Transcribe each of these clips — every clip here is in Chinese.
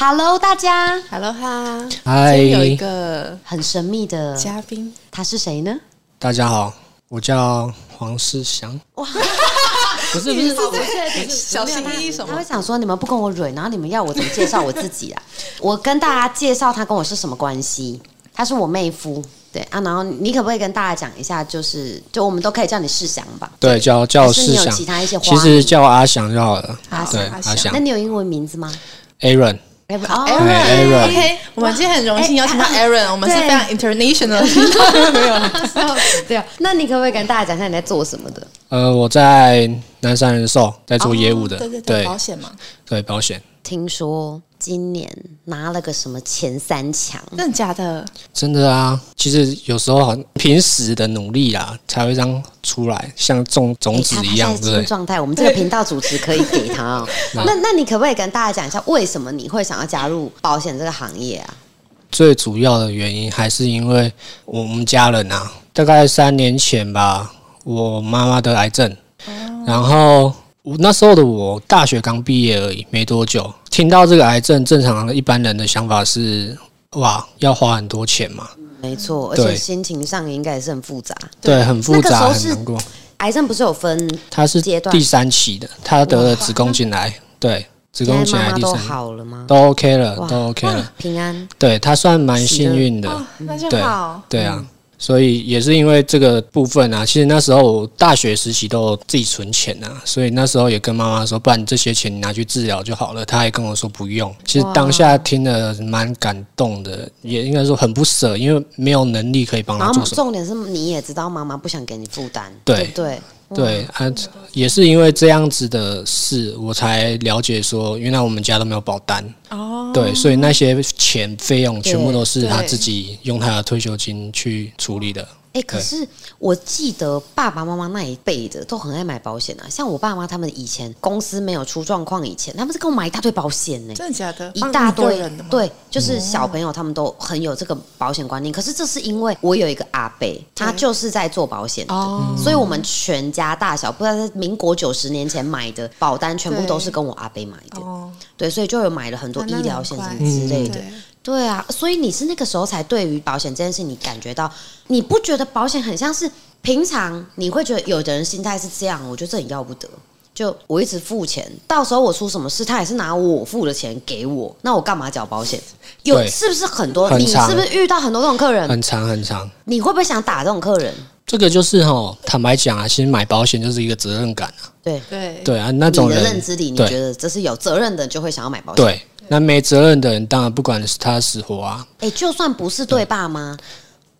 Hello，大家，Hello 哈，嗨今天有一个很神秘的嘉宾，他是谁呢？大家好，我叫黄世祥。哇，不是不是，小心翼翼什么他会？想说你们不跟我蕊，然后你们要我怎么介绍我自己啊？我跟大家介绍他跟我是什么关系？他是我妹夫，对啊。然后你可不可以跟大家讲一下，就是就我们都可以叫你世祥吧？对，叫叫世祥其他一些其实叫我阿祥就好了。阿祥阿祥那你有英文名字吗 Aaron。？Aaron，哎哦 Aaron OK，我们今天很荣幸邀请到哎 Aaron，我们是非常 international，的 没有啦对啊。那你可不可以跟大家讲一下你在做什么的？呃，我在南山人寿在做业务的，哦对对对保险嘛，对保险，听说今年拿了个什么前三强，真的假的？真的啊。其实有时候很平时的努力啊，才会让出来，像种种子一样，欸他他现在对不对？新状态，我们这个频道主持可以给他哦。那那你可不可以跟大家讲一下，为什么你会想要加入保险这个行业啊？最主要的原因还是因为我们家人啊，大概三年前吧，我妈妈得癌症，然后我那时候的我大学刚毕业而已，没多久，听到这个癌症，正常的一般人的想法是，哇，要花很多钱嘛，没错，而且心情上应该也是很复杂。对，很复杂，很难过。癌症不是有分，他是阶段第三期的，她得了子宫颈癌，对，子宫颈癌第三，都好了吗？都 OK 了，都 OK 了，平安，对她算蛮幸运的。哦，那就对好。对啊，所以也是因为这个部分啊，其实那时候我大学时期都自己存钱啊，所以那时候也跟妈妈说，不然这些钱你拿去治疗就好了。她还跟我说不用。其实当下听了蛮感动的，也应该说很不舍，因为没有能力可以帮她做什么。重点是你也知道妈妈不想给你负担，对对不对？对啊，也是因为这样子的事，我才了解说，原来我们家都没有保单。哦，对，所以那些钱费用全部都是他自己用他的退休金去处理的。哎、可是我记得爸爸妈妈那一辈的都很爱买保险啊，像我爸妈他们以前公司没有出状况以前，他们是给我买一大堆保险呢、真的假的？一大堆人的吗？对，就是小朋友他们都很有这个保险观念。可是这是因为我有一个阿伯，他就是在做保险的，哦所以我们全家大小，不知道在民国九十年前买的保单，全部都是跟我阿伯买的。哦，对，所以就有买了很多医疗险什么之类的。对对啊，所以你是那个时候才对于保险这件事，你感觉到你不觉得保险很像是平常你会觉得有的人心态是这样，我觉得这很要不得。就我一直付钱，到时候我出什么事，他也是拿我付的钱给我，那我干嘛缴保险？有对是不是很多？你是不是遇到很多这种客人？很长很长。你会不会想打这种客人？这个就是哈，坦白讲啊，其实买保险就是一个责任感啊。对，对对啊，那种你的人认知里，你对觉得这是有责任的，就会想要买保险。对，那没责任的人，当然不管是他死活啊，哎、就算不是对爸妈，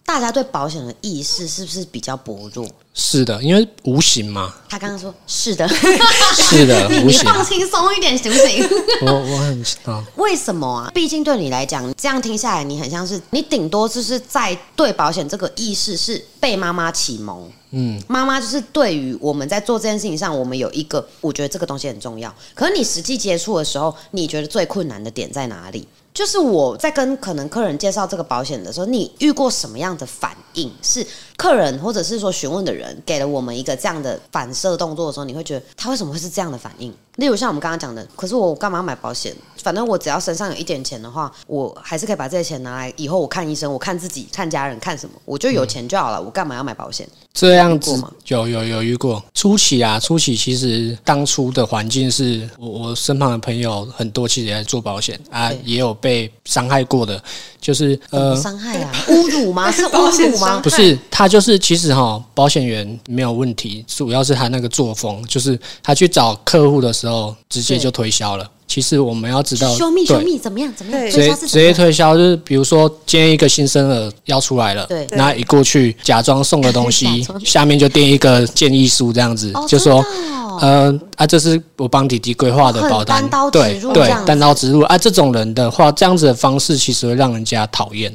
大家对保险的意识是不是比较薄弱？是的，因为无形嘛，他刚刚说是的，是的你无形。你放轻松一点行不行？我我很知道，为什么啊？毕竟对你来讲，这样听下来，你很像是你顶多就是在对保险这个意识是被妈妈启蒙。嗯，妈妈就是对于我们在做这件事情上，我们有一个，我觉得这个东西很重要。可是你实际接触的时候，你觉得最困难的点在哪里？就是我在跟可能客人介绍这个保险的时候，你遇过什么样的反应？是客人或者是说询问的人给了我们一个这样的反射动作的时候，你会觉得他为什么会是这样的反应？例如像我们刚刚讲的，可是我干嘛要买保险？反正我只要身上有一点钱的话，我还是可以把这些钱拿来以后我看医生，我看自己、看家人、看什么，我就有钱就好了。我干嘛要买保险？这样子吗有有有遇过。初期啊，初期其实当初的环境是我我身旁的朋友很多，其实也在做保险啊，也有被伤害过的，就是呃。伤害啊，侮辱吗？是侮辱吗？不是，他就是其实哈，保险员没有问题，主要是他那个作风，就是他去找客户的时候直接就推销了。其实我们要知道，修密对。修密怎么样？怎么样？直接直接推销，就是比如说今天一个新生儿要出来了，对。那一过去 假装送个东西，下面就垫一个建议书这样子，哦就说呃啊，这是我帮弟弟规划的很保单，单刀直对对单刀直入。啊，这种人的话，这样子的方式其实会让人家讨厌。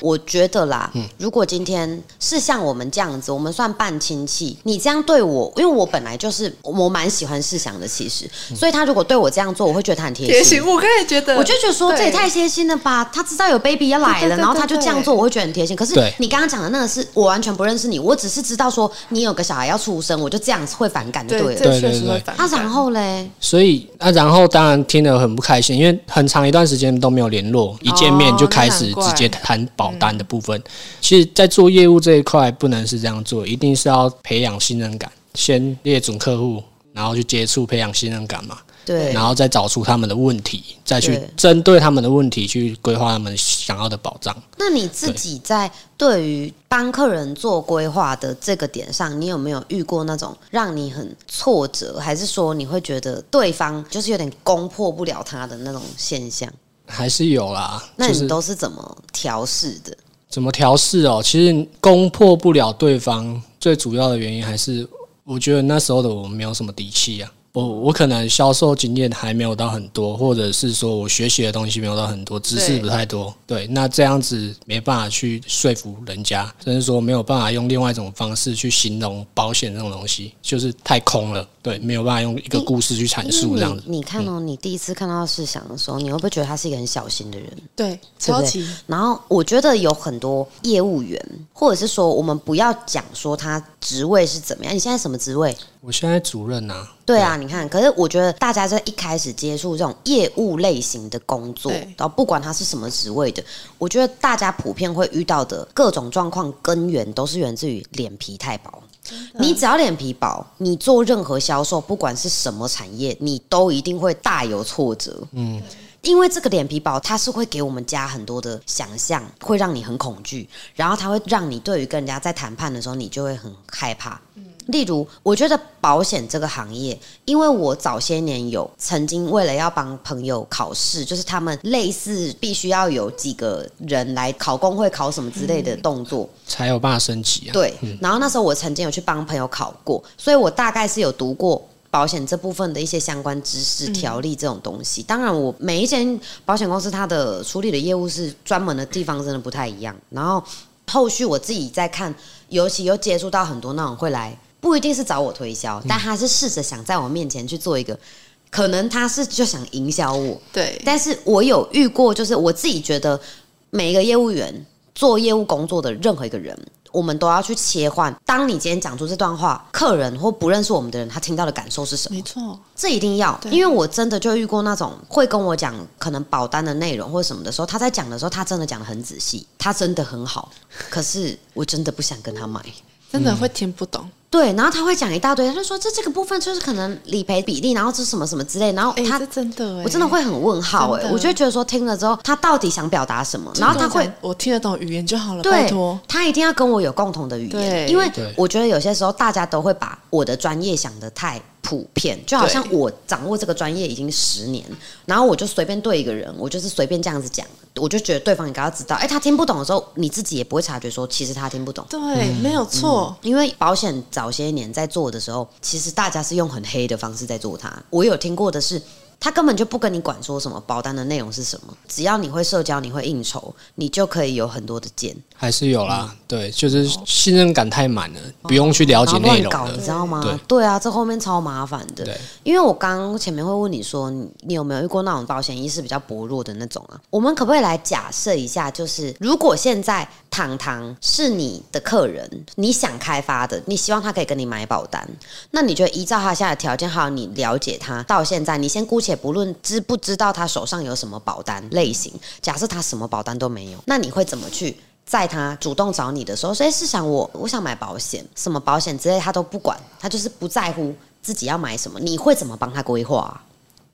我觉得啦，嗯。如果今天是像我们这样子，我们算半亲戚，你这样对我，因为我本来就是我蛮喜欢世祥的，其实，嗯。所以他如果对我这样做，我会觉得他很贴贴心，我刚才觉得，我就觉得说对这也太贴心了吧！他知道有 baby 要来了，然后他就这样做，我会觉得很贴心。可是你刚刚讲的那个是我完全不认识你，我只是知道说你有个小孩要出生，我就这样会反感就对，对了。这确对对对。实会反感。那然后嘞，所以啊，然后当然听得很不开心，因为很长一段时间都没有联络，一见面就开始直接谈保单的部分。其实，在做业务这一块，不能是这样做，一定是要培养信任感，先列准客户，然后去接触，培养信任感嘛，对，然后再找出他们的问题，再去针对他们的问题去规划他们想要的保障。那你自己在对于帮客人做规划的这个点上，你有没有遇过那种让你很挫折，还是说你会觉得对方就是有点攻破不了他的那种现象？还是有啦，那你都是怎么调试的？怎么调试哦？其实攻破不了对方，最主要的原因还是我觉得那时候的我没有什么底气啊。我我可能销售经验还没有到很多，或者是说我学习的东西没有到很多，知识对不太多。对，那这样子没办法去说服人家，甚至说没有办法用另外一种方式去形容保险这种东西，就是太空了。对，没有办法用一个故事去阐述这样子。你你看哦，你第一次看到世祥的时候，你会不会觉得他是一个很小心的人？对超级然后我觉得有很多业务员，或者是说我们不要讲说他职位是怎么样，你现在什么职位？我现在主任啊，对啊，你看，可是我觉得大家在一开始接触这种业务类型的工作，然后不管他是什么职位的，我觉得大家普遍会遇到的各种状况根源都是源自于脸皮太薄。你只要脸皮薄，你做任何销售，不管是什么产业，你都一定会大有挫折。嗯。因为这个脸皮薄，它是会给我们加很多的想象，会让你很恐惧，然后它会让你对于跟人家在谈判的时候，你就会很害怕。例如，我觉得保险这个行业，因为我早些年有曾经为了要帮朋友考试，就是他们类似必须要有几个人来考工会考什么之类的动作，才有办法升级啊。对，然后那时候我曾经有去帮朋友考过，所以我大概是有读过保险这部分的一些相关知识、条例这种东西。当然，我每一间保险公司它的处理的业务是专门的地方，真的不太一样。然后后续我自己在看，尤其又接触到很多那种会来，不一定是找我推销，但他是试着想在我面前去做一个。可能他是就想营销我，对，但是我有遇过，就是我自己觉得每一个业务员做业务工作的任何一个人，我们都要去切换。当你今天讲出这段话，客人或不认识我们的人，他听到的感受是什么没？错，这一定要，对因为我真的就遇过那种会跟我讲可能保单的内容或者什么的时候，他在讲的时候，他真的讲的很仔细，他真的很好，可是我真的不想跟他买。真的会听不懂。对，然后他会讲一大堆，他就说这这个部分就是可能理赔比例，然后是什么什么之类，然后哎，他这真的哎，我真的会很问号哎、真的我就觉得说听了之后，他到底想表达什么？然后他会我听得懂语言就好了，拜对托。，他一定要跟我有共同的语言，因为我觉得有些时候大家都会把我的专业想的太普遍，就好像我掌握这个专业已经十年，然后我就随便对一个人，我就是随便这样子讲，我就觉得对方应该要知道，哎，他听不懂的时候，你自己也不会察觉说其实他听不懂。对，没有错。因为保险早些年在做的时候，其实大家是用很黑的方式在做它。我有听过的是，他根本就不跟你管说什么保单的内容是什么，只要你会社交，你会应酬，你就可以有很多的件，还是有啦，对，就是信任感太满了，不用去了解然后内容了乱搞，你。知道吗？对对啊，这后面超麻烦的。对，因为我刚刚前面会问你说，你你有没有遇过那种保险意识比较薄弱的那种啊？我们可不可以来假设一下，就是如果现在糖糖是你的客人，你想开发的，你希望他可以跟你买保单，那你觉得依照他现在的条件，还有你了解他到现在，你先姑且且不论知不知道他手上有什么保单类型，假设他什么保单都没有，那你会怎么去？在他主动找你的时候，所以是想我我想买保险，什么保险之类他都不管，他就是不在乎自己要买什么。你会怎么帮他规划、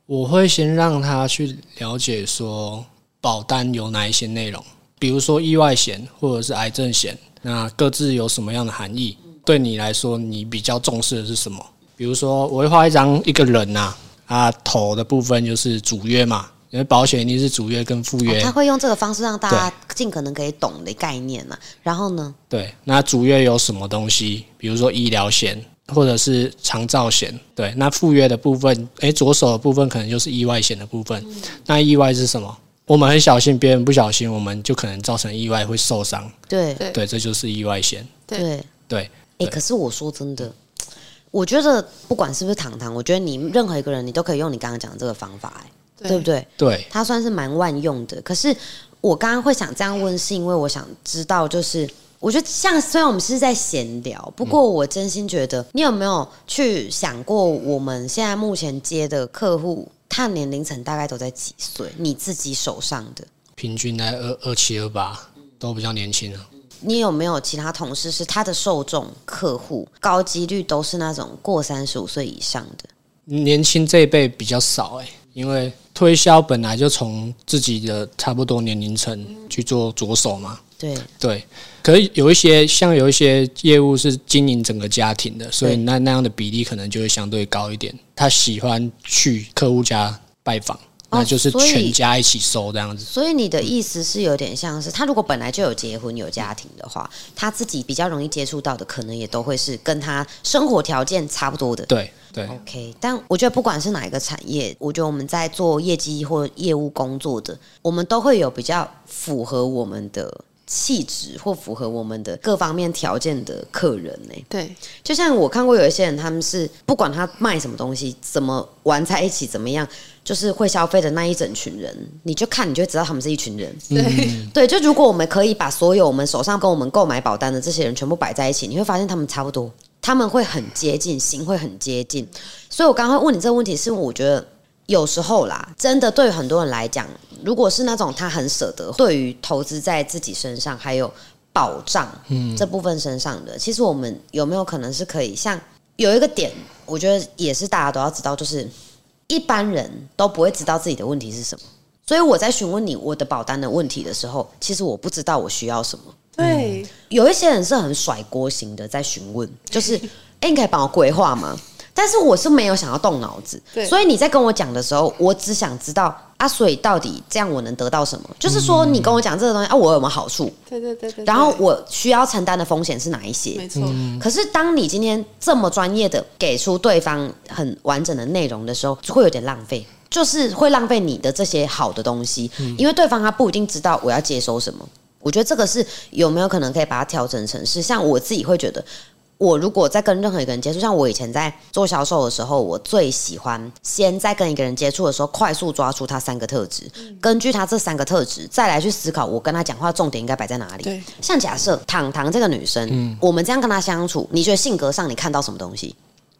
我会先让他去了解说保单有哪一些内容，比如说意外险或者是癌症险，那各自有什么样的含义？对你来说，你比较重视的是什么？比如说，我会画一张一个人呐、啊，头的部分就是主约嘛，因为保险一定是主约跟副约，哦他会用这个方式让大家尽可能可以懂的概念呢、然后呢，对，那主约有什么东西？比如说医疗险或者是长照险。对，那附约的部分，诶，左手的部分可能就是意外险的部分。那意外是什么？我们很小心，别人不小心，我们就可能造成意外会受伤。对对对，这就是意外险。对对。对，哎、对可是我说真的，我觉得不管是不是糖糖，我觉得你任何一个人，你都可以用你刚刚讲的这个方法、哎，对不对？对，它算是蛮万用的。可是我刚刚会想这样问，是因为我想知道，就是我觉得像虽然我们是在闲聊，不过我真心觉得，你有没有去想过，我们现在目前接的客户，他年龄层大概都在几岁？你自己手上的，平均在二二七二八，都比较年轻啊。你有没有其他同事是他的受众客户高几率都是那种过三十五岁以上的？年轻这一辈比较少哎、因为推销本来就从自己的差不多年龄层去做着手嘛。对，对，可是有一些像有一些业务是经营整个家庭的，所以那那样的比例可能就会相对高一点。他喜欢去客户家拜访，那就是全家一起收这样子。所以你的意思是有点像是他如果本来就有结婚有家庭的话，他自己比较容易接触到的，可能也都会是跟他生活条件差不多的。对对，OK，但我觉得不管是哪一个产业，我觉得我们在做业绩或业务工作的，我们都会有比较符合我们的气质或符合我们的各方面条件的客人呢、对就像我看过有一些人，他们是不管他卖什么东西，怎么玩在一起，怎么样，就是会消费的那一整群人，你就看你就知道他们是一群人。对对，就如果我们可以把所有我们手上跟我们购买保单的这些人全部摆在一起，你会发现他们差不多，他们会很接近，型会很接近。所以我刚刚会问你这个问题，是我觉得有时候啦，真的对很多人来讲，如果是那种他很舍得，对于投资在自己身上还有保障这部分身上的，其实我们有没有可能是可以像有一个点，我觉得也是大家都要知道，就是一般人都不会知道自己的问题是什么。所以我在询问你我的保单的问题的时候，其实我不知道我需要什么。对有一些人是很甩锅型的在询问，就是哎、你可以帮我规划吗？但是我是没有想要动脑子，所以你在跟我讲的时候，我只想知道啊，所以到底这样我能得到什么？就是说你跟我讲这个东西啊，我有没有好处？对对对对，然后我需要承担的风险是哪一些？没错，可是当你今天这么专业的给出对方很完整的内容的时候，会有点浪费，就是会浪费你的这些好的东西，因为对方他不一定知道我要接收什么。我觉得这个是有没有可能可以把它调整成是像我自己会觉得。我如果在跟任何一个人接触，像我以前在做销售的时候，我最喜欢先在跟一个人接触的时候，快速抓出他三个特质，根据他这三个特质，再来去思考我跟他讲话重点应该摆在哪里。像假设糖糖这个女生，我们这样跟她相处，你觉得性格上你看到什么东西？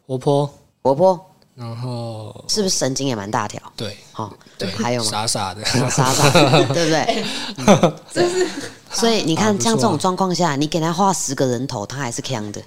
活泼，活泼然后是不是神经也蛮大条？对好、对，还有吗？傻傻的，傻傻的，对不对？所以你看，像这种状况下，你给他画十个人头，他还是强的。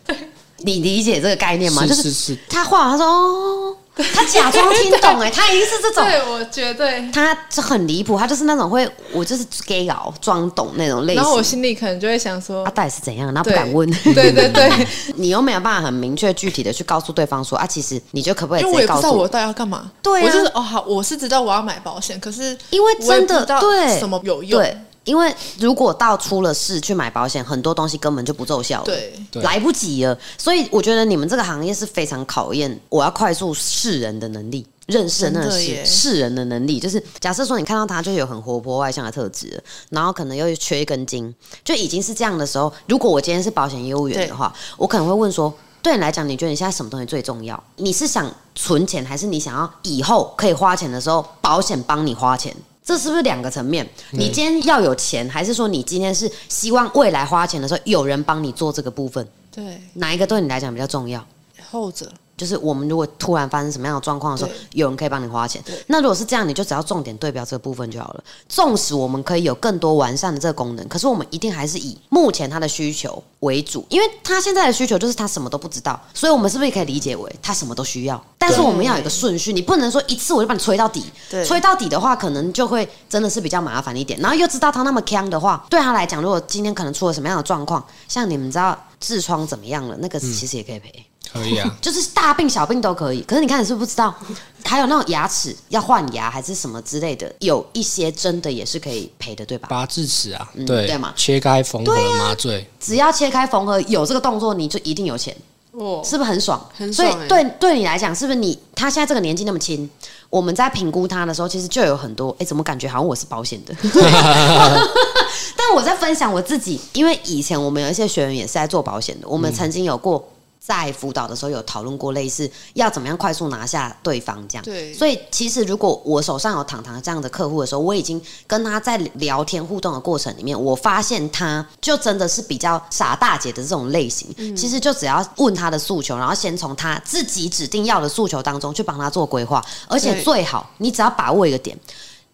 你理解这个概念吗？就是是是，他画完，他说哦，他假装听懂，哎，他一定是这种。对我绝对。他就很离谱，他就是那种会，我就是 gay 佬装懂那种类型。然后我心里可能就会想说啊，，到底是怎样？然后不敢问。对对对，你又没有办法很明确具体的去告诉对方说啊，其实你就可不可以直因为我接告诉也不知道我到底要干嘛。对啊我就是哦好，我是知道我要买保险，可是因为真的对什么有用。对，因为如果到出了事去买保险，很多东西根本就不奏效了，对对来不及了。所以我觉得你们这个行业是非常考验我要快速识人的能力。认识的那个识真的耶识人的能力，就是假设说你看到他就有很活泼外向的特质，然后可能又缺一根筋，就已经是这样的时候，如果我今天是保险业务员的话，我可能会问说，对你来讲，你觉得你现在什么东西最重要？你是想存钱，还是你想要以后可以花钱的时候，保险帮你花钱？这是不是两个层面？你今天要有钱，还是说你今天是希望未来花钱的时候有人帮你做这个部分？对，哪一个对你来讲比较重要？后者就是我们如果突然发生什么样的状况的时候，有人可以帮你花钱。那如果是这样，你就只要重点对标这个部分就好了。纵使我们可以有更多完善的这个功能，可是我们一定还是以目前他的需求为主，因为他现在的需求就是他什么都不知道，所以我们是不是也可以理解为他什么都需要？但是我们要有一个顺序，你不能说一次我就把你吹到底，对吹到底的话，可能就会真的是比较麻烦一点。然后又知道他那么强的话，对他来讲，如果今天可能出了什么样的状况，像你们知道痔疮怎么样了，那个其实也可以赔。可以啊，就是大病小病都可以。可是你看，你是不是不知道？还有那种牙齿要换牙还是什么之类的，有一些真的也是可以赔的，对吧？拔智齿啊，嗯对对嘛切开缝合麻醉，只要切开缝合有这个动作，你就一定有钱，哦，是不是很爽？很爽欸所以对对你来讲，是不是你他现在这个年纪那么轻，我们在评估他的时候，其实就有很多，哎，怎么感觉好像我是保险的？但我在分享我自己，因为以前我们有一些学员也是在做保险的，我们曾经有过。在辅导的时候有讨论过类似要怎么样快速拿下对方这样，对所以其实如果我手上有糖糖这样的客户的时候，我已经跟他在聊天互动的过程里面，我发现他就真的是比较傻大姐的这种类型。其实就只要问他的诉求，然后先从他自己指定要的诉求当中去帮他做规划，而且最好你只要把握一个点。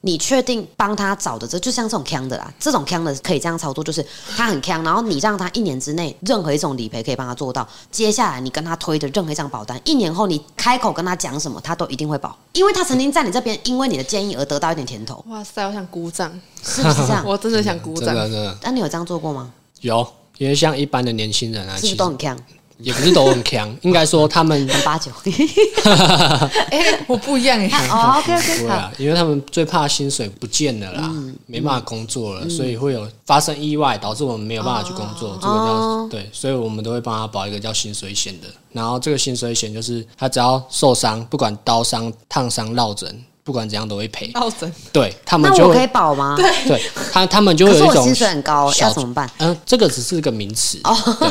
你确定帮他找的这就像这种坑的啦，这种坑的可以这样操作，就是他很坑，然后你让他一年之内任何一种理赔可以帮他做到。接下来你跟他推的任何一张保单，一年后你开口跟他讲什么，他都一定会保，因为他曾经在你这边因为你的建议而得到一点甜头，哇塞，我想鼓掌，是不是这样？我真的想鼓掌。真的真的那你有这样做过吗？有，因为像一般的年轻人啊，是不其实是都很坑？也不是都很强，应该说 他们很八九。哎，我不一样哎，哦，OK 不 OK，好。会啊，因为他们最怕薪水不见了啦，没办法工作了，所以会有发生意外，导致我们没有办法去工作。这个哦叫对，所以我们都会帮他保一个叫薪水险的。然后这个薪水险就是他只要受伤，不管刀伤、烫伤、落枕，不管怎样都会赔。对他们就那我可以保吗？对他他们就会有一种薪水很高，要怎么办？嗯、这个只是个名词，对，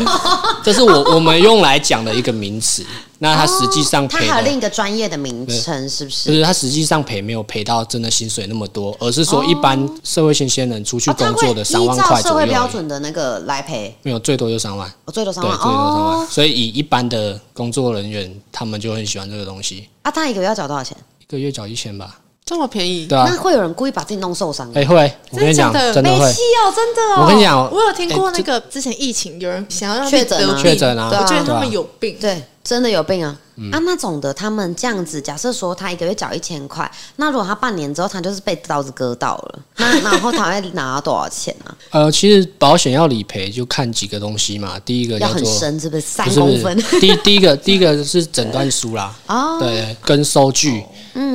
这是我我们用来讲的一个名词。那他实际上赔的它还有另一个专业的名称，是不？就是是他实际上赔没有赔到真的薪水那么多，而是说一般社会新鲜人出去工作的三万块社会标准的那个来赔，没有最多就三万，我最多三对，万最多三万。哦。所以以一般的工作人员，他们就很喜欢这个东西，啊，他一个月要缴多少钱？一个月缴一千吧，这么便宜？对啊那，会有人故意把自己弄受伤吗？哎、会，我跟你讲，真的会没戏，哦，真的哦。我跟你，讲，我有听过哎那个之前疫情有人想要让确诊啊确诊啊我觉得他们有病。对，真的有病啊。嗯啊，那种的，他们这样子，假设说他一个月缴一千块，那如果他半年之后他就是被刀子割到了，那 然后他会拿到多少钱啊？呃，其实保险要理赔就看几个东西嘛，第一个要很深，是不是？三公分？第一第一个第一个是诊断书啦，哦，对对，跟收据，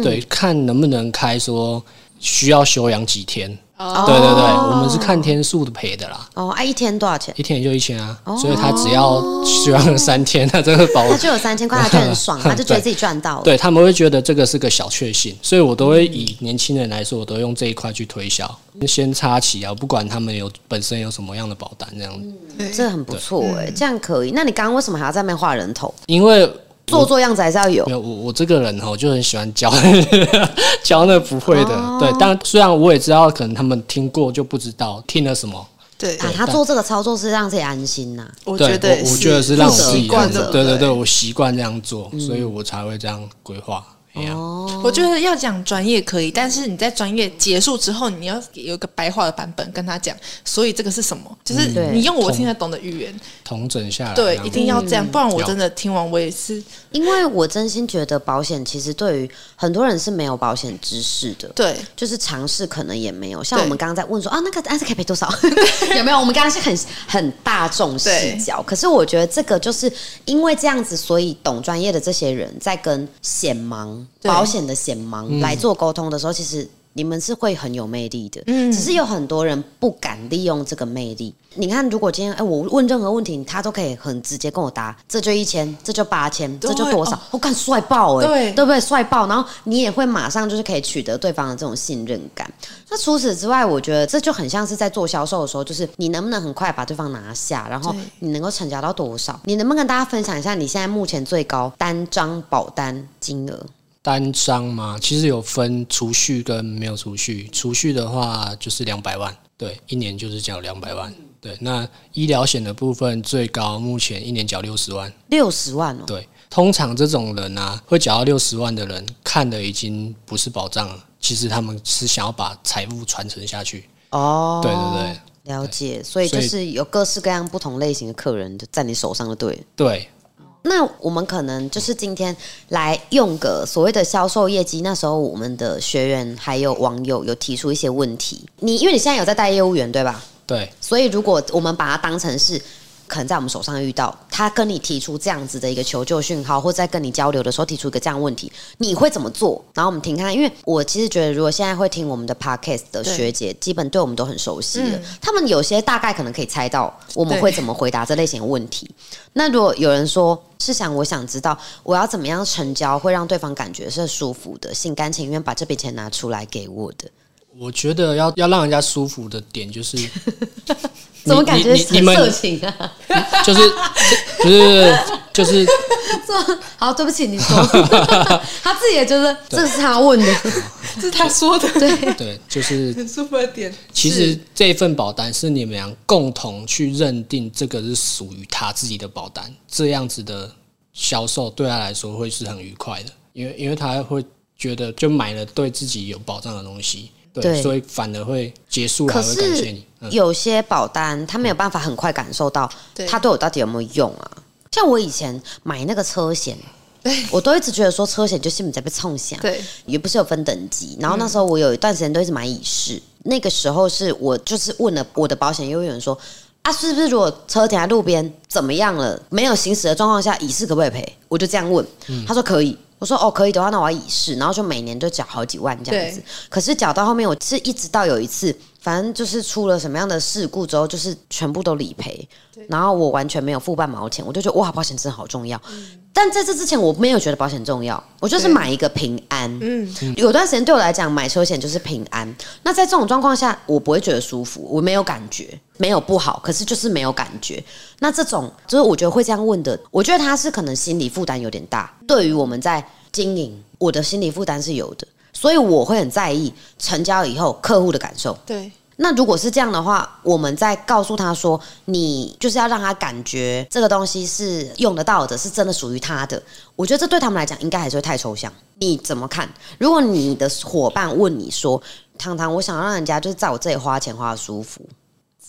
对，看能不能开说需要休养几天，哦。对对对，我们是看天数的赔的啦，哦，啊，一天多少钱？一天也就一千啊，所以他只要休养三天，他真的保 他就有三千块，他就很爽，他就觉得自己赚到了。对他们会觉得这个是个小确幸，所以我都会以年轻人来说，我都用这一块去推销，先插旗啊，不管他们有本身有什么样的保单这样子，对这很不错哎，这样可以。那你刚刚为什么还要在那边画人头？因为做做样子还是要有没。有我我这个人哈，就很喜欢教 教那不会的，哦对。但虽然我也知道，可能他们听过就不知道听了什么。对，啊，他做这个操作是让自己安心呐、对，我觉得我我觉得是让我负责自己这样子惯的，对对对，对我习惯这样做，嗯所以我才会这样规划。哦，我觉得要讲专业可以，但是你在专业结束之后，你要有一个白话的版本跟他讲，所以这个是什么？就是你用我听得懂的语言，同整下来，对一定要这样，不然我真的听完我也是因为我真心觉得保险其实对于很多人是没有保险知识的。对。就是尝试可能也没有，像我们刚刚在问说啊，那个案子可以赔多少？有没有？我们刚刚是很很大众视角，可是我觉得这个就是因为这样子，所以懂专业的这些人在跟险盲对保险的险盲来做沟通的时候，其实你们是会很有魅力的。嗯只是有很多人不敢利用这个魅力。你看，如果今天哎，我问任何问题，他都可以很直接跟我答，这就一千，这就八千，这就多少哦，我看帅爆哎、对对不对？帅爆，然后你也会马上就是可以取得对方的这种信任感。那除此之外，我觉得这就很像是在做销售的时候，就是你能不能很快把对方拿下，然后你能够成交到多少？你能不能跟大家分享一下你现在目前最高单张保单金额？单张嘛，其实有分储蓄跟没有储蓄。储蓄的话就是两百万，对，一年就是缴两百万。对，那医疗险的部分最高目前一年缴六十万。六十万哦，对，通常这种人啊，会缴到六十万的人，看的已经不是保障了，其实他们是想要把财富传承下去。哦，对对对了解。所以就是有各式各样不同类型的客人就在你手上就对了。对，那我们可能就是今天来用个所谓的销售业绩。那时候我们的学员还有网友有提出一些问题，你因为你现在有在带业务员对吧？对，所以如果我们把它当成是可能在我们手上遇到他跟你提出这样子的一个求救讯号，或在跟你交流的时候提出一个这样的问题，你会怎么做？然后我们听看，因为我其实觉得，如果现在会听我们的 podcast 的学姐，基本对我们都很熟悉了嗯，他们有些大概可能可以猜到我们会怎么回答这类型的问题。那如果有人说是想我想知道我要怎么样成交会让对方感觉是舒服的，心甘情愿把这笔钱拿出来给我的。我觉得要要让人家舒服的点就是，怎么感觉你你你们很色情啊？就是就是就是 好，对不起，你说，他自己也觉得这是他问的，这是他说的，对，对，就是很舒服的点。其实这份保单是你们俩共同去认定这个是属于他自己的保单，这样子的销售对他来说会是很愉快的，因为因为他会觉得就买了对自己有保障的东西，对，对所以反而会结束了可还会感谢是你。嗯，有些保单他没有办法很快感受到对他对我到底有没有用啊。像我以前买那个车险，我都一直觉得说车险就是你在被冲下，对，也不是有分等级。然后那时候我有一段时间都一直买乙式，那个时候是我就是问了我的保险业务员说。啊，是不是如果车停在路边怎么样了，没有行驶的状况下，乙式可不可以赔？我就这样问，他说可以。我说哦，可以的话，那我要乙式，然后就每年就缴好几万这样子。可是缴到后面，我是一直到有一次，反正就是出了什么样的事故之后，就是全部都理赔，然后我完全没有付半毛钱，我就觉得哇，保险真的好重要。但在这之前，我没有觉得保险重要，我就是买一个平安。嗯，有段时间对我来讲，买车险就是平安。那在这种状况下，我不会觉得舒服，我没有感觉，没有不好，可是就是没有感觉。那这种就是我觉得会这样问的，我觉得他是可能心理负担有点大。对于我们在经营，我的心理负担是有的，所以我会很在意成交以后客户的感受。对，那如果是这样的话，我们再告诉他说，你就是要让他感觉这个东西是用得到的，是真的属于他的。我觉得这对他们来讲应该还是会太抽象。你怎么看？如果你的伙伴问你说：“糖糖，我想让人家就是在我这里花钱花的舒服，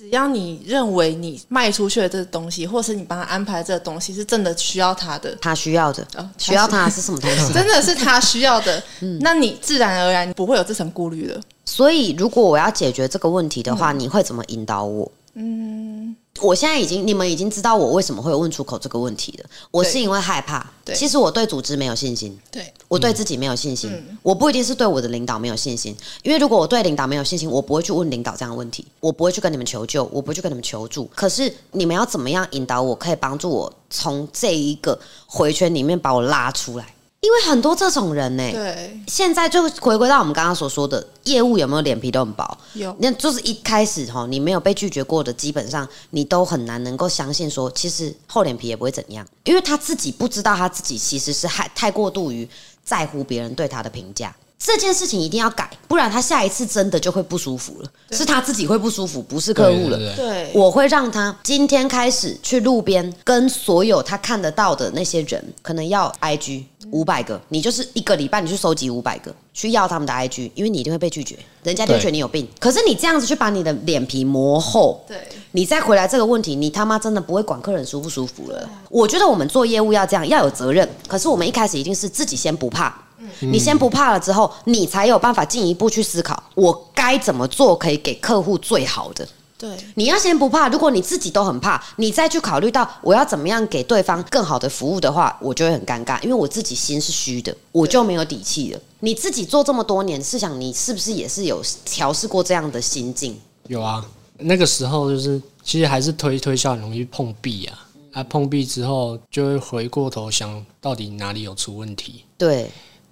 只要你认为你卖出去的这个东西，或是你帮他安排这个东西是真的需要他的，他需要的，哦需要他是什么东西？真的是他需要的，那你自然而然不会有这层顾虑了。所以，如果我要解决这个问题的话，你会怎么引导我？嗯，我现在已经，你们已经知道我为什么会问出口这个问题了。我是因为害怕，对。其实我对组织没有信心，对，我对自己没有信心，我不一定是对我的领导没有信心，因为如果我对领导没有信心，我不会去问领导这样的问题，我不会去跟你们求救，我不会去跟你们求助。可是你们要怎么样引导我，可以帮助我从这一个回圈里面把我拉出来？因为很多这种人呢、对，现在就回归到我们刚刚所说的业务有没有脸皮都很薄，有。那就是一开始哈，你没有被拒绝过的，基本上你都很难能够相信说，其实厚脸皮也不会怎样，因为他自己不知道他自己其实是太太过度于在乎别人对他的评价。这件事情一定要改，不然他下一次真的就会不舒服了，是他自己会不舒服，不是客户了。对我会让他今天开始去路边跟所有他看得到的那些人，可能要 IG 五百个，你就是一个礼拜你去收集五百个，去要他们的 IG，因为你一定会被拒绝，人家就觉得你有病。可是你这样子去把你的脸皮磨厚，对，你再回来这个问题，你他妈真的不会管客人舒不舒服了。我觉得我们做业务要这样，要有责任。可是我们一开始一定是自己先不怕，你先不怕了之后，你才有办法进一步去思考，我该怎么做可以给客户最好的。对，你要先不怕，如果你自己都很怕，你再去考虑到我要怎么样给对方更好的服务的话，我就会很尴尬，因为我自己心是虚的，我就没有底气了。你自己做这么多年，试想你是不是也是有调试过这样的心境？有啊，那个时候就是其实还是推推销很容易碰壁啊，啊碰壁之后就会回过头想到底哪里有出问题。对，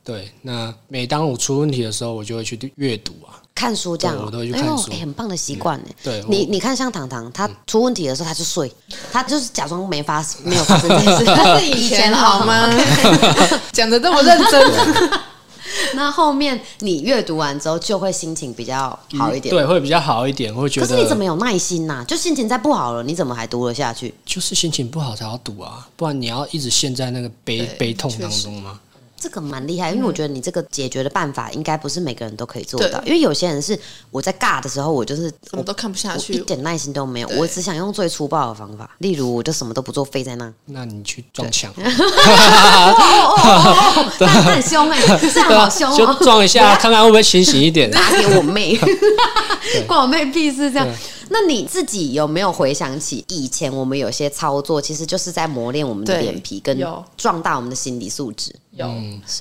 对，那每当我出问题的时候，我就会去阅读啊。看书这样我都会去看书哎很棒的习惯呢。对，你你看，像糖糖，他出问题的时候他就睡，他就是假装没发没有发生这件事。那是以前好吗？讲的这么认真，那后面你阅读完之后，就会心情比较好一点。对，会比较好一点，会觉得。可是你怎么有耐心呐、就心情再不好了，你怎么还读了下去？就是心情不好才要读啊？不然你要一直陷在那个悲悲痛当中吗？这个蛮厉害，因为我觉得你这个解决的办法应该不是每个人都可以做到，因为有些人是我在尬的时候，我就是什么都看不下去一去。点耐心都没有，我只想用最粗暴的方法，例如我就什么都不做，飞在那。那你去撞墙，他很凶哎、这样好凶就哦、撞一下，看看会不会清醒一点。打给我妹，关我妹屁事这样对。那你自己有没有回想起以前我们有些操作，其实就是在磨练我们的脸皮，跟有。壮大我们的心理素质？有，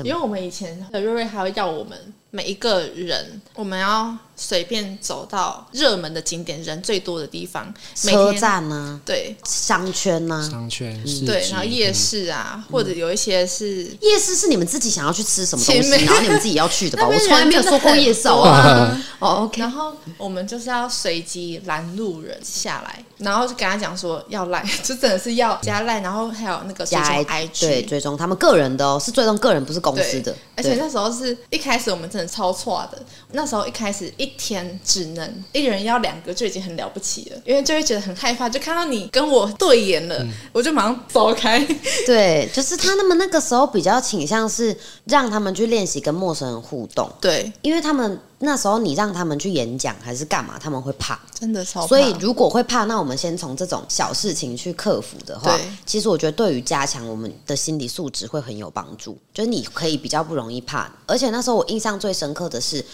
因为我们以前的瑞瑞还会要我们每一个人，我们要随便走到热门的景点、人最多的地方，每车天站呢、对。商圈呢、商圈是对，然后夜市啊，或者有一些是夜市是你们自己想要去吃什么东西，前面然后你们自己要去的吧？那边我从来没有说过夜市好不好？哦，OK，然后我们就是要随机拦路人下来，然后就跟他讲说要赖，就真的是要加赖，然后还有那个追加踪 IG 对 IG。追踪他们个人的哦，是追踪个人，不是公司的。，而且对。那时候是一开始我们真的超错的，那时候一开始一天只能一人要两个就已经很了不起了，因为就会觉得很害怕，就看到你跟我对眼了，我就马上走开。对，就是他们那个时候比较倾向是让他们去练习跟陌生人互动，对，因为他们那时候你让他们去演讲还是干嘛，他们会怕。真的超怕。所以如果会怕，那我们先从这种小事情去克服的话对，其实我觉得对于加强我们的心理素质会很有帮助。就是你可以比较不容易怕，而且那时候我印象最深刻的是。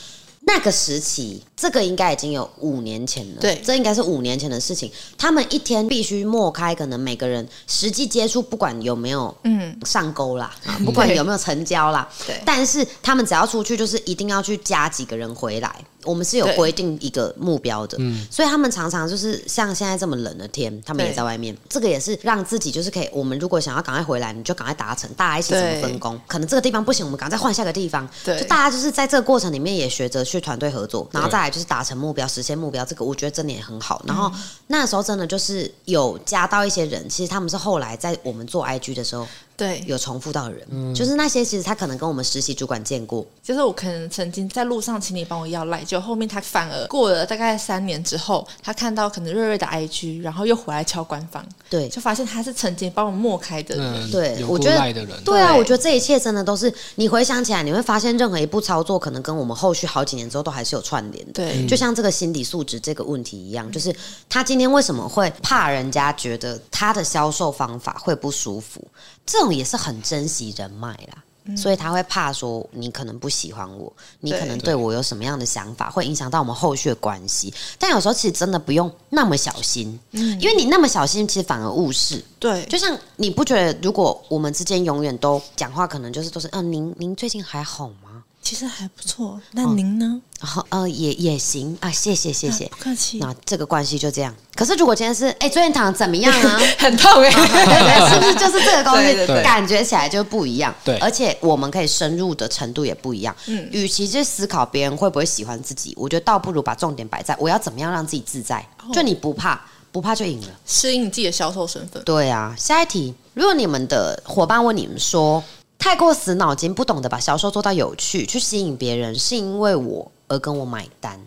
那个时期，这个应该已经有五年前了。对这应该是五年前的事情。他们一天必须默开，可能每个人实际接触，不管有没有嗯，上钩啦，啊，不管有没有成交啦，对但是他们只要出去，就是一定要去加几个人回来。我们是有规定一个目标的，所以他们常常就是像现在这么冷的天，他们也在外面。这个也是让自己就是可以，我们如果想要赶快回来，你就赶快达成，大家一起怎么分工？可能这个地方不行，我们赶快再换下个地方。对就大家就是在这个过程里面也学着去团队合作，然后再来就是达成目标、实现目标。这个我觉得真的也很好。然后嗯那时候真的就是有加到一些人，其实他们是后来在我们做 IG 的时候。对，有重复到的人，就是那些其实他可能跟我们实习主管见过，就是我可能曾经在路上请你帮我要赖，就后面他反而过了大概三年之后，他看到可能瑞瑞的 IG，然后又回来敲官方，对。就发现他是曾经帮我抹开的人。嗯，对有过我觉得赖的人，对啊，我觉得这一切真的都是你回想起来，你会发现任何一步操作，可能跟我们后续好几年之后都还是有串联的。对。就像这个心理素质这个问题一样，就是他今天为什么会怕人家觉得他的销售方法会不舒服，这种也是很珍惜人脉啦。所以他会怕说你可能不喜欢我，你可能对我有什么样的想法，会影响到我们后续的关系。但有时候其实真的不用那么小心，嗯因为你那么小心，其实反而误事。对，就像你不觉得，如果我们之间永远都讲话，可能就是都是，嗯、您您最近还好吗？其实还不错。那您呢？然后呃，也也行啊，谢谢谢谢不。客气。那这个关系就这样。可是如果今天是，哎、昨天躺怎么样啊？很痛哎、对 对，是不是 就是这个东西感觉起来就不一样？对而且我们可以深入的程度也不一样。嗯与其去思考别人会不会喜欢自己，我觉得倒不如把重点摆在我要怎么样让自己自在。哦就你不怕，不怕就赢了。适应你自己的销售身份。对啊，下一题，如果你们的伙伴问你们说，太过死脑筋，不懂得把销售做到有趣，去吸引别人，是因为我而跟我买单。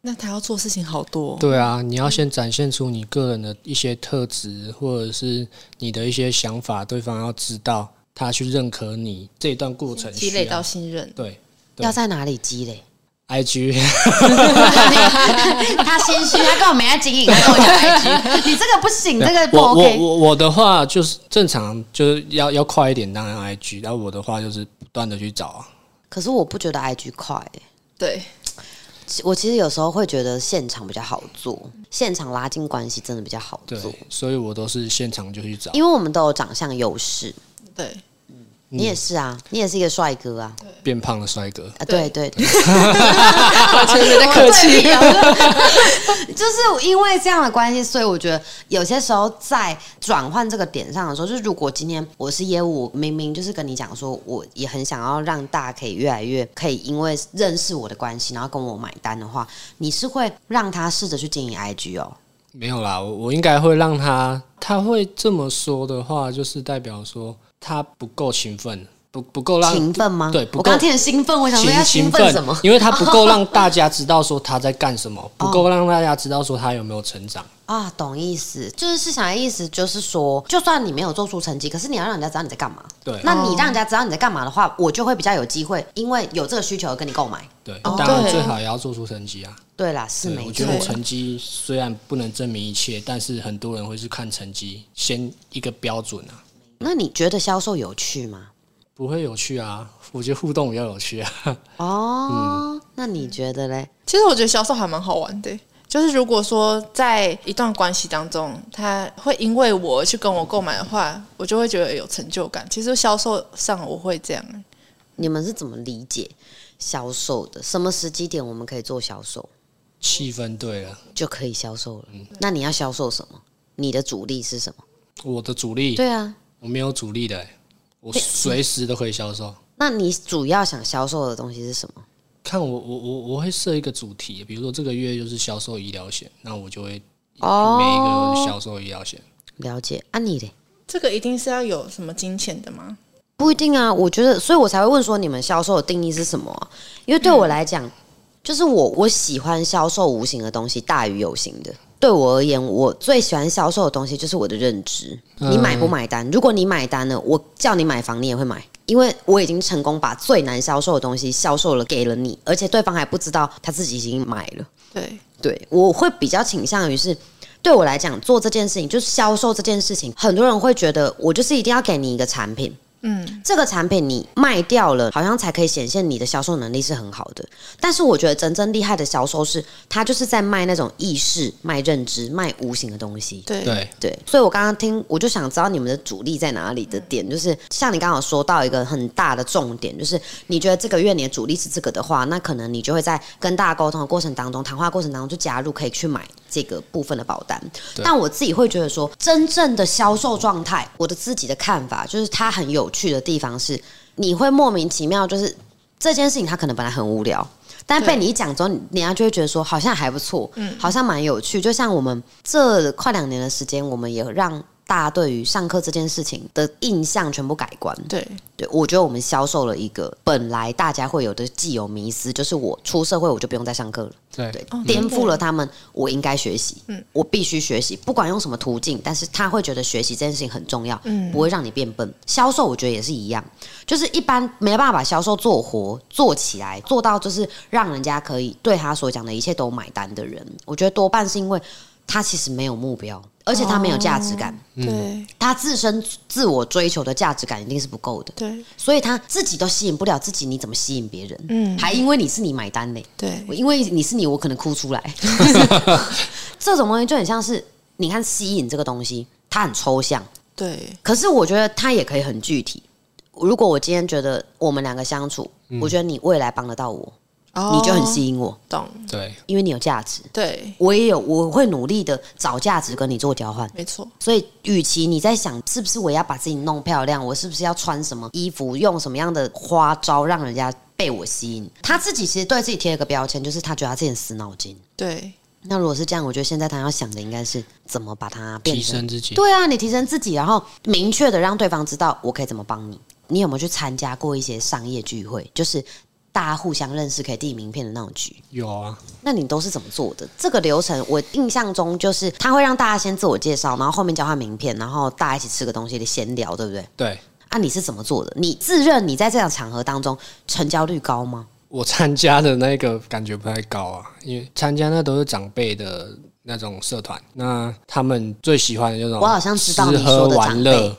那他要做事情好多、对啊，你要先展现出你个人的一些特质，或者是你的一些想法，对方要知道，他去认可你这一段过程积累到信任。对对要在哪里积累？IG 他心虚，他根本没在经营，他跟我讲 IG，你这个不行，这个不我我 OK。我我的话就是正常，就是要要快一点，当然 IG，然后我的话就是不断的去找啊。可是我不觉得 IG 快、欸，对，我其实有时候会觉得现场比较好做，现场拉近关系真的比较好对做，，所以我都是现场就去找。因为我们都有长相优势。对，你也是啊，你也是一个帅哥啊，变胖的帅哥，啊，对对。对，完全没在客气。就是因为这样的关系，所以我觉得有些时候在转换这个点上的时候，就是如果今天我是业务，我明明就是跟你讲说，我也很想要让大家可以越来越可以因为认识我的关系，然后跟我买单的话，你是会让他试着去经营 IG 哦。没有啦，我我应该会让他，他会这么说的话，就是代表说他不够勤奋，不不够让勤奋吗？对不够我刚刚听很兴奋，我想说要勤奋什么？因为他不够让大家知道说他在干什么，不够让大家知道说他有没有成长。啊，懂意思，就是市场的意思，就是说，就算你没有做出成绩，可是你要让人家知道你在干嘛。对那你让人家知道你在干嘛的话，我就会比较有机会，因为有这个需求而跟你购买。对当然最好也要做出成绩啊。对啦，是没错我觉。得成绩虽然不能证明一切，但是很多人会是看成绩先一个标准啊，那你觉得销售有趣吗？不会有趣啊。我觉得互动比较有趣啊。哦，那你觉得嘞？其实我觉得销售还蛮好玩的。就是如果说在一段关系当中，他会因为我去跟我购买的话，我就会觉得有成就感。其实销售上我会这样，你们是怎么理解销售的？什么时机点我们可以做销售，气氛对了，就可以销售了？那你要销售什么？你的主力是什么？我的主力，对啊，我没有主力的、欸，我随时都可以销售。那你主要想销售的东西是什么？看我我我我会设一个主题，比如说这个月就是销售医疗险，那我就会哦每一个销售医疗险。了解啊，你嘞？这个一定是要有什么金钱的吗？不一定啊，我觉得，所以我才会问说你们销售的定义是什么啊、因为对我来讲，就是我我喜欢销售无形的东西大于有形的。对我而言，我最喜欢销售的东西就是我的认知。你买不买单？如果你买单了，我叫你买房，你也会买，因为我已经成功把最难销售的东西销售了给了你，而且对方还不知道他自己已经买了。对，对，我会比较倾向于是，对我来讲，做这件事情就是销售这件事情，很多人会觉得我就是一定要给你一个产品，嗯，这个产品你卖掉了，好像才可以显现你的销售能力是很好的。但是我觉得真正厉害的销售是，他就是在卖那种意识、卖认知、卖无形的东西。对，对，对，所以我刚刚听，我就想知道你们的主力在哪里的点，就是像你刚好说到一个很大的重点，就是你觉得这个月你的主力是这个的话，那可能你就会在跟大家沟通的过程当中，谈话过程当中就加入可以去买这个部分的保单。但我自己会觉得说，真正的销售状态，我的自己的看法就是它很有趣的地方是，你会莫名其妙，就是这件事情它可能本来很无聊。但被你一讲之后，人家就会觉得说好像还不错，好像蛮有趣。就像我们这快两年的时间，我们也让大家对于上课这件事情的印象全部改观。对，对我觉得我们销售了一个本来大家会有的既有迷思，就是我出社会我就不用再上课了。对对，哦颠覆了他们，我应该学习，嗯我必须学习，不管用什么途径，但是他会觉得学习这件事情很重要，嗯不会让你变笨。销售我觉得也是一样，就是一般没办法把销售做活、做起来，做到就是让人家可以对他所讲的一切都买单的人，我觉得多半是因为他其实没有目标，而且他没有价值感，对，他自身自我追求的价值感一定是不够的。对，所以他自己都吸引不了自己，你怎么吸引别人？嗯。还因为你是你买单嘞，对，我因为你是你，我可能哭出来。这种东西就很像是，你看吸引这个东西，它很抽象，对，可是我觉得它也可以很具体。如果我今天觉得我们两个相处，我觉得你未来帮得到我，哦你就很吸引我，懂，对，因为你有价值。对，我也有，我会努力的找价值跟你做交换。没错，所以，与其你在想是不是我要把自己弄漂亮，我是不是要穿什么衣服，用什么样的花招让人家被我吸引，他自己其实对自己贴了个标签，就是他觉得他自己很死脑筋。对，那如果是这样，我觉得现在他要想的应该是怎么把它变成提升自己。对啊，你提升自己，然后明确的让对方知道我可以怎么帮你。你有没有去参加过一些商业聚会，就是大家互相认识可以递名片的那种局？有啊，那你都是怎么做的？这个流程我印象中就是他会让大家先自我介绍，然后后面交换名片，然后大家一起吃个东西的闲聊，对不对？对啊，你是怎么做的？你自认你在这样场合当中成交率高吗？我参加的那个感觉不太高啊，因为参加那都是长辈的那种社团，那他们最喜欢的那种我好像知道你说的长辈，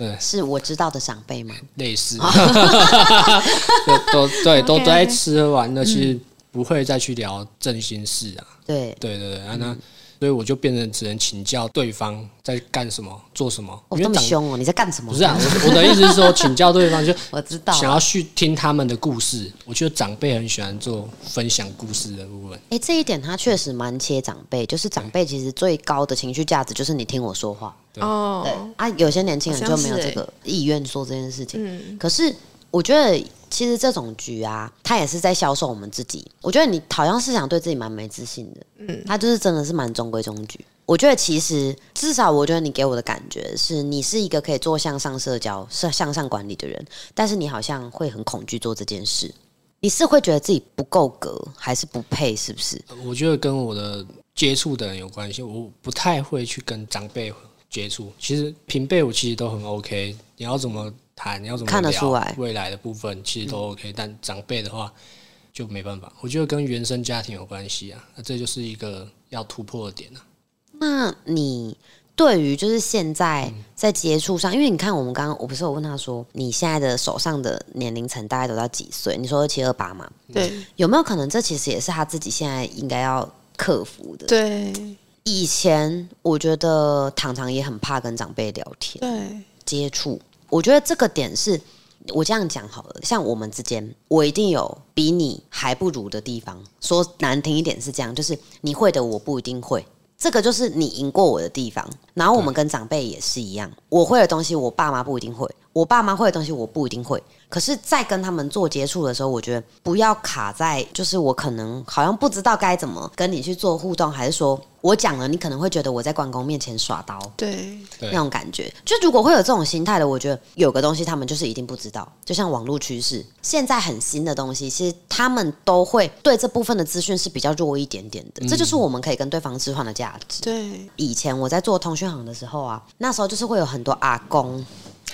对，是我知道的长辈吗？类似，都都对，都在吃喝玩乐，其实不会再去聊正心事啊。对，对对对，啊那所以我就变成只能请教对方在干什么、做什么。哦，因为长这么凶哦！你在干什么？不是啊，我我的意思是说，请教对方就 我知道。想要去听他们的故事。我觉得长辈很喜欢做分享故事的部分。哎、这一点他确实蛮切长辈，就是长辈其实最高的情绪价值就是你听我说话。对哦对，啊，有些年轻人就没有这个意愿做这件事情。嗯，可是我觉得，其实这种局啊，他也是在销售我们自己。我觉得你好像是想对自己蛮没自信的，嗯，他就是真的是蛮中规中矩。我觉得其实至少，我觉得你给我的感觉是你是一个可以做向上社交、是向上管理的人，但是你好像会很恐惧做这件事。你是会觉得自己不够格，还是不配？是不是？我觉得跟我的接触的人有关系，我不太会去跟长辈接触。其实平辈我其实都很 OK，你要怎么谈，你要怎么看得聊出来未来的部分其实都 OK，、但长辈的话就没办法。我觉得跟原生家庭有关系啊，那这就是一个要突破的点啊。那你对于就是现在在接触上，因为你看我们刚刚我不是有问他说，你现在的手上的年龄层大概都到几岁？你说二七二八嘛，对有没有可能这其实也是他自己现在应该要克服的？对以前我觉得糖糖也很怕跟长辈聊天对，接触，我觉得这个点是我这样讲好了，像我们之间，我一定有比你还不如的地方。说难听一点是这样，就是你会的我不一定会，这个就是你赢过我的地方。然后我们跟长辈也是一样，我会的东西，我爸妈不一定会；我爸妈会的东西，我不一定会。可是，在跟他们做接触的时候，我觉得不要卡在，就是我可能好像不知道该怎么跟你去做互动，还是说我讲了，你可能会觉得我在关公面前耍刀。对，那种感觉。就如果会有这种心态的，我觉得有个东西他们就是一定不知道，就像网络趋势，现在很新的东西，其实他们都会对这部分的资讯是比较弱一点点的。这就是我们可以跟对方置换的价值。对，以前我在做通讯行的时候啊，那时候就是会有很多阿公。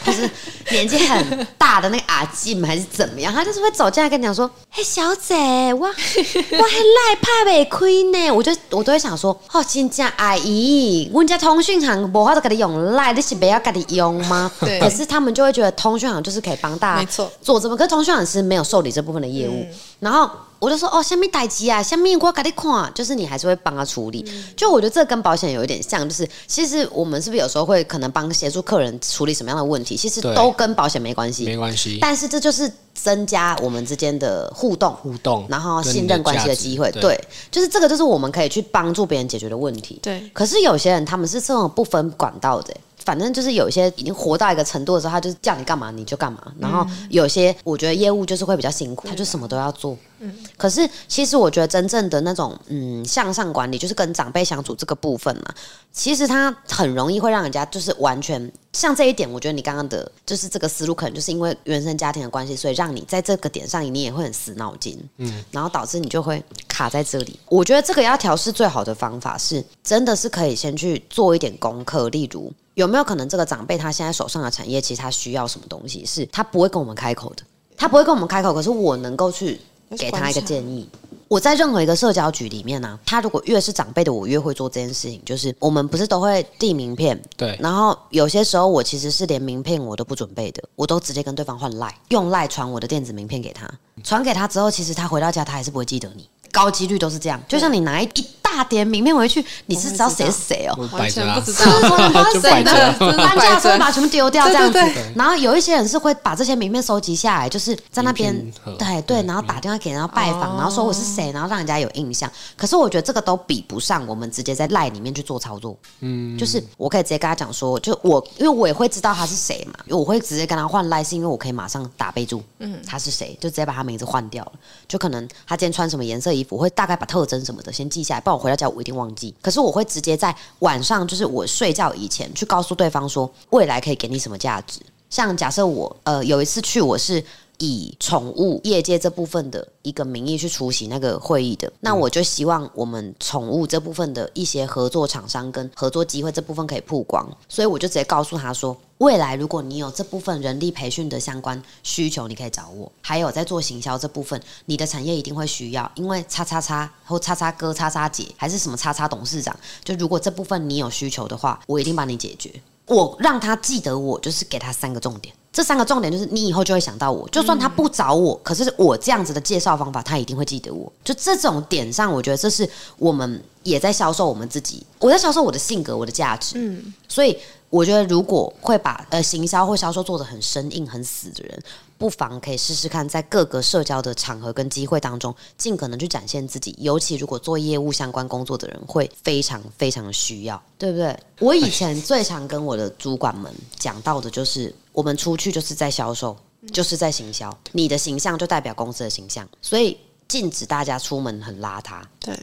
就是年纪很大的那个阿进还是怎么样，他就是会走进来跟你讲说：“嘿，小姐，我我还赖怕被亏呢。”我就我都会想说：“哦，真正阿姨，我家通讯行无法都给你用赖，你是不要给你用吗？”对可是他们就会觉得通讯行就是可以帮大家没错做这么，可是通讯行是没有受理这部分的业务。然后我就说：“哦，下面代机啊，下面我给你看，就是你还是会帮他处理。就我觉得这跟保险有一点像，就是其实我们是不是有时候会可能帮协助客人处理什么样的问题，其实都跟保险没关系，没关系，但是这就是增加我们之间的互动。互动，然后信任关系的机会，对。对，就是这个，就是我们可以去帮助别人解决的问题。对。可是有些人他们是这种不分管道的，反正就是有一些已经活到一个程度的时候，他就是叫你干嘛你就干嘛。然后有些我觉得业务就是会比较辛苦，他就什么都要做。嗯可是其实我觉得真正的那种嗯向上管理，就是跟长辈相处这个部分嘛，其实他很容易会让人家就是完全像这一点，我觉得你刚刚的就是这个思路，可能就是因为原生家庭的关系，所以让你在这个点上你也会很死脑筋，嗯，然后导致你就会卡在这里。我觉得这个要调试最好的方法是，真的是可以先去做一点功课，例如有没有可能这个长辈他现在手上的产业，其实他需要什么东西，是他不会跟我们开口的，他不会跟我们开口，可是我能够去给他一个建议。我在任何一个社交局里面呢、他如果越是长辈的，我越会做这件事情。就是我们不是都会递名片，对然后有些时候我其实是连名片我都不准备的，我都直接跟对方换赖，用赖传我的电子名片给他。传给他之后，其实他回到家他还是不会记得你，高几率都是这样。就像你拿一一大点名片回去，你是知道谁是谁哦。我完全不，知道，就摆着真的搬家的时候把它全部丢掉这样子。然后有一些人是会把这些名片收集下来，就是在那边对对，然后打电话给人家拜访，然后说我是谁，然后让人家有印象。可是我觉得这个都比不上我们直接在赖里面去做操作。嗯，就是我可以直接跟他讲说，就我因为我也会知道他是谁嘛，我会直接跟他换赖，是因为我可以马上打备注，嗯，他是谁，就直接把他名字换掉了。就可能他今天穿什么颜色衣服，我会大概把特征什么的先记下来，不然我回到家我一定忘记。可是我会直接在晚上，就是我睡觉以前去告诉对方说，未来可以给你什么价值。像假设我呃有一次去，我是以宠物业界这部分的一个名义去出席那个会议的，那我就希望我们宠物这部分的一些合作厂商跟合作机会这部分可以曝光，所以我就直接告诉他说，未来如果你有这部分人力培训的相关需求，你可以找我。还有在做行销这部分，你的产业一定会需要，因为叉叉叉或叉叉哥、叉叉姐还是什么叉叉董事长，就如果这部分你有需求的话，我一定帮你解决。我让他记得我，就是给他三个重点。这三个重点就是你以后就会想到我，就算他不找我，可是我这样子的介绍方法，他一定会记得我。就这种点上，我觉得这是我们也在销售我们自己，我在销售我的性格、我的价值。嗯，所以我觉得如果会把呃行销或销售做得很生硬、很死的人，不妨可以试试看，在各个社交的场合跟机会当中，尽可能去展现自己。尤其如果做业务相关工作的人，会非常非常需要，对不对？我以前最常跟我的主管们讲到的就是，我们出去就是在销售，就是在行销，你的形象就代表公司的形象，所以禁止大家出门很邋遢。对，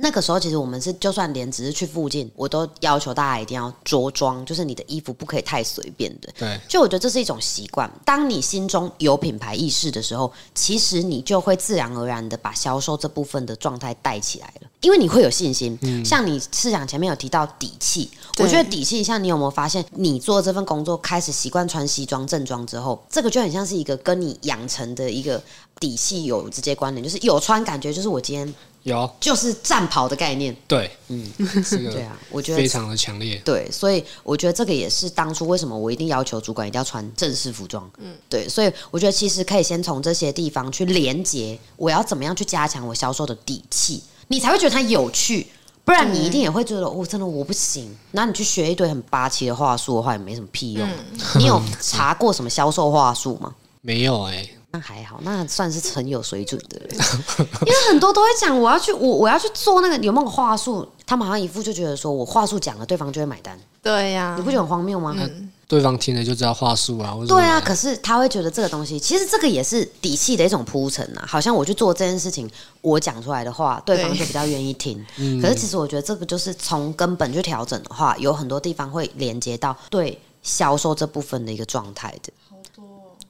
那个时候，其实我们是就算连只是去附近，我都要求大家一定要着装，就是你的衣服不可以太随便的。对，就我觉得这是一种习惯。当你心中有品牌意识的时候，其实你就会自然而然的把销售这部分的状态带起来了，因为你会有信心。像你市场前面有提到底气，我觉得底气，像你有没有发现，你做这份工作开始习惯穿西装正装之后，这个就很像是一个跟你养成的一个底气有直接关联，就是有穿感觉，就是我今天有就是战袍的概念。对，嗯，这个对啊，我觉得非常的强烈。对，所以我觉得这个也是当初为什么我一定要求主管一定要穿正式服装。嗯，对，所以我觉得其实可以先从这些地方去连接，我要怎么样去加强我销售的底气，你才会觉得它有趣。不然你一定也会觉得，哦，真的我不行。然后你去学一堆很霸气的话术的话，也没什么屁用。你有查过什么销售话术吗？没有哎、那还好，那算是很有水准的人。因为很多都会讲我要去，我我要去做那个有没有话术，他们好像一副就觉得说我话术讲了，对方就会买单，对呀、你不觉得很荒谬吗？对方听了就知道话术啊，或者对啊，可是他会觉得这个东西，其实这个也是底气的一种铺陈啊。好像我去做这件事情，我讲出来的话，对方就比较愿意听。可是其实我觉得这个就是从根本去调整的话，有很多地方会连接到对销售这部分的一个状态的。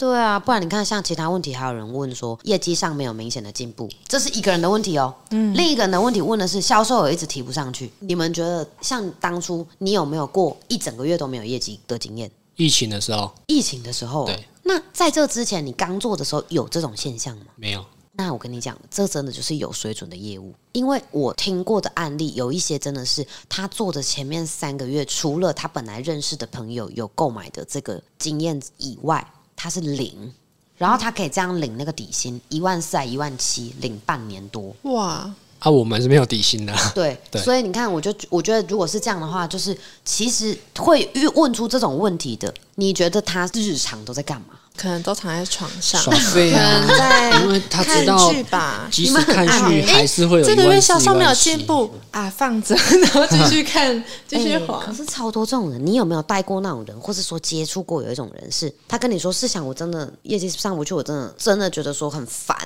对啊，不然你看，像其他问题，还有人问说业绩上没有明显的进步，这是一个人的问题哦。嗯，另一个人的问题问的是销售额一直提不上去。你们觉得像当初你有没有过一整个月都没有业绩的经验？疫情的时候疫情的时候，对，那在这之前你刚做的时候有这种现象吗？没有，那我跟你讲，这真的就是有水准的业务，因为我听过的案例有一些真的是他做的前面三个月，除了他本来认识的朋友有购买的这个经验以外，他是零。然后他可以这样领那个底薪一万四还一万七，领半年多。哇，啊，我们是没有底薪的，对，对所以你看，我就我觉得，如果是这样的话，就是其实会遇问出这种问题的，你觉得他日常都在干嘛？可能都躺在床上，耍废可啊能，在因为他知看道剧吧。即使看剧还是会有这个月销销售没有进步啊，放着，然后继续看，继续哎滑可。是超多这种人，你有没有带过那种人，或是说接触过有一种人是，他跟你说，试想我真的业绩上不去，我真的真的觉得说很烦，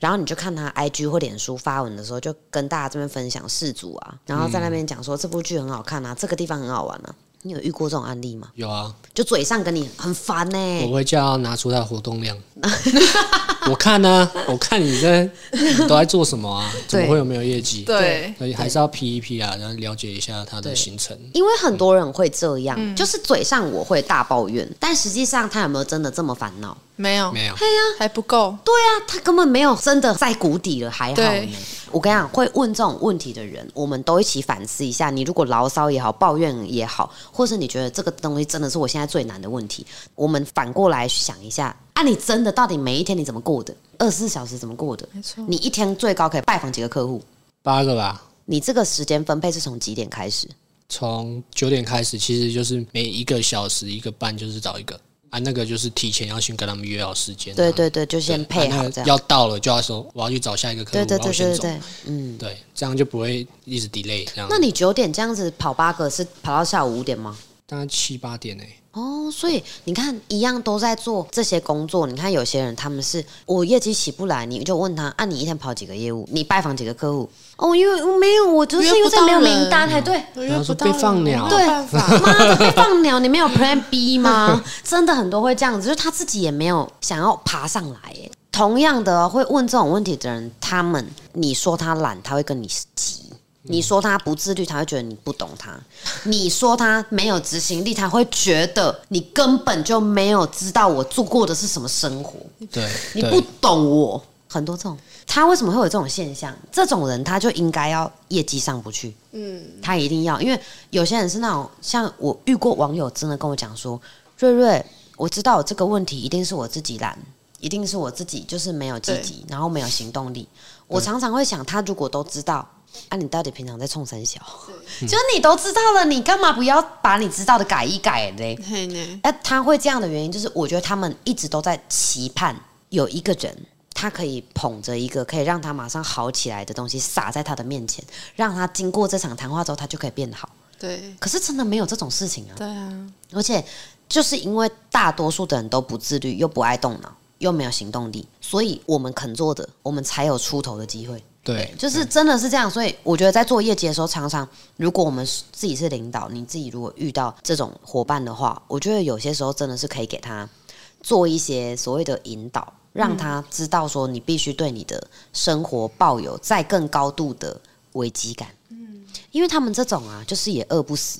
然后你就看他 IG 或脸书发文的时候，就跟大家这边分享事主啊，然后在那边讲说这部剧很好看啊，这个地方很好玩啊。你有遇过这种案例吗？有啊，就嘴上跟你很烦呢、我会叫他拿出他的活动量。我看呢、我看你在你都在做什么啊？怎么会有没有业绩？对，所以还是要 P 一 P 啊，然后了解一下他的行程。因为很多人会这样，就是嘴上我会大抱怨，但实际上他有没有真的这么烦恼？没有，没有，还不够。对啊，他根本没有真的在谷底了，还好呢。我跟你讲，会问这种问题的人，我们都一起反思一下。你如果牢骚也好，抱怨也好，或是你觉得这个东西真的是我现在最难的问题，我们反过来想一下，啊，你真的到底每一天你怎么过的？二十四小时怎么过的？没错你一天最高可以拜访几个客户？八个吧。你这个时间分配是从几点开始？从九点开始，其实就是每一个小时一个半，就是找一个啊，那个就是提前要先跟他们约好时间啊、对对对，就，先配啊那个好这样。要到了就要说我要去找下一个客户，对。对对对，嗯。对，这样就不会一直 delay 这样。那你九点这样子跑八个是跑到下午五点吗？大概七八点哎、哦，所以你看，一样都在做这些工作。你看有些人他们是我业绩起不来，你就问他，啊，你一天跑几个业务？你拜访几个客户？哦，因为我没有，我就是因为这没有名单，还对。我然后说被放鸟对。妈的，被放鸟，你没有 Plan B 吗？真的很多会这样子，就是他自己也没有想要爬上来。耶。同样的，会问这种问题的人，他们你说他懒，他会跟你急；你说他不自律，他会觉得你不懂他；你说他没有执行力，他会觉得你根本就没有知道我做过的是什么生活。对，你不，懂我。很多这种，他为什么会有这种现象？这种人他就应该要业绩上不去，嗯，他一定要，因为有些人是那种像我遇过网友真的跟我讲说，瑞瑞，我知道这个问题一定是我自己懒，一定是我自己就是没有积极，然后没有行动力。我常常会想，他如果都知道。啊，你到底平常在冲三小？就是你都知道了，你干嘛不要把你知道的改一改呢，哎，他会这样的原因，就是我觉得他们一直都在期盼有一个人，他可以捧着一个可以让他马上好起来的东西撒在他的面前，让他经过这场谈话之后，他就可以变好。对可是真的没有这种事情啊！对啊，而且就是因为大多数的人都不自律，又不爱动脑，又没有行动力，所以我们肯做的，我们才有出头的机会。对，就是真的是这样，所以我觉得在做业绩的时候，常常如果我们自己是领导，你自己如果遇到这种伙伴的话，我觉得有些时候真的是可以给他做一些所谓的引导，让他知道说你必须对你的生活抱有再更高度的危机感。嗯。因为他们这种啊，就是也饿不死，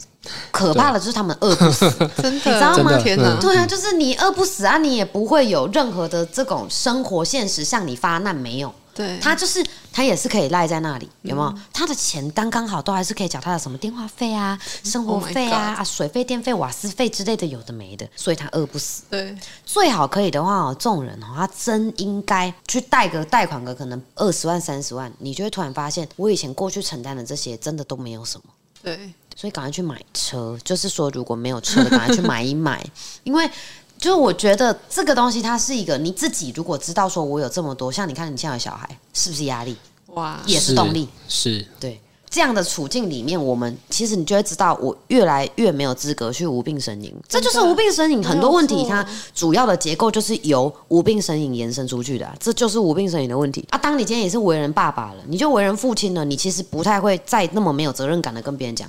可怕的就是他们饿不死。真的，你知道吗？真的。天哪，对啊，就是你饿不死啊，你也不会有任何的这种生活现实向你发难，没有。对，他就是他也是可以赖在那里，有嗯没有？他的钱刚刚好，都还是可以缴他的什么电话费啊、生活 Oh 费啊、水费、电费、瓦斯费之类的，有的没的，所以他饿不死。对最好可以的话哦，这种人哦，他真应该去贷个贷款个可能二十万、三十万，你就会突然发现，我以前过去承担的这些真的都没有什么。对所以赶快去买车，就是说如果没有车的，赶快去买一买，因为就是我觉得这个东西它是一个你自己如果知道说我有这么多，像你看你现在有小孩，是不是压力哇，也是动力？是对。这样的处境里面，我们其实你就会知道，我越来越没有资格去无病呻吟。这就是无病呻吟，很多问题它主要的结构就是由无病呻吟延伸出去的、啊，这就是无病呻吟的问题啊。当你今天也是为人爸爸了，你就为人父亲了，你其实不太会再那么没有责任感的跟别人讲。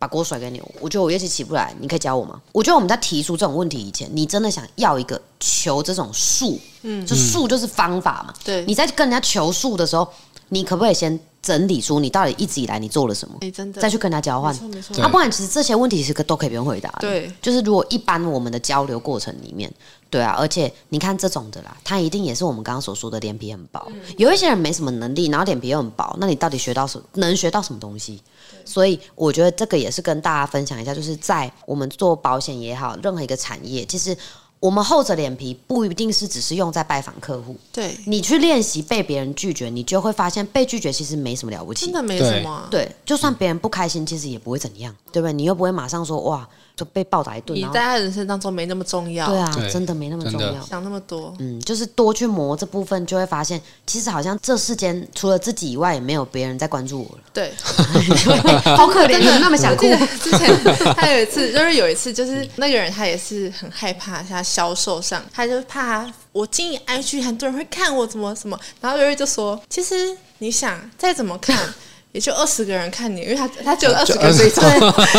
把锅甩给你，我觉得我业绩起不来，你可以教我吗？我觉得我们在提出这种问题以前，你真的想要一个求这种数，嗯，就数就是方法嘛。对你在跟人家求数的时候，你可不可以先整理出你到底一直以来你做了什么，哎，真的，再去跟他交换没？错没错啊，不然其实这些问题是个都可以不用回答的。对，就是如果一般我们的交流过程里面，对啊，而且你看这种的啦，他一定也是我们刚刚所说的脸皮很薄。有一些人没什么能力，然后脸皮又很薄，那你到底学到什么？能学到什么东西？所以我觉得这个也是跟大家分享一下，就是在我们做保险也好，任何一个产业，其实我们厚着脸皮不一定是只是用在拜访客户，对，你去练习被别人拒绝，你就会发现被拒绝其实没什么了不起真。的没什么啊。对，就算别人不开心，其实也不会怎样，对不对？你又不会马上说哇，就被暴打一顿，你在他人生当中没那么重要，对啊，对真的没那么重要。想那么多，嗯，就是多去磨这部分，就会发现，其实好像这世间除了自己以外，也没有别人在关注我了。对。好可怜，怎么那么想哭之前他有一次，就是有一次，就是那个人他也是很害怕他销售上，他就怕我经营 IG 很多人会看我怎么什么，然后瑞瑞就说，其实你想再怎么看。也就二十个人看你，因为他他只有二十个追踪，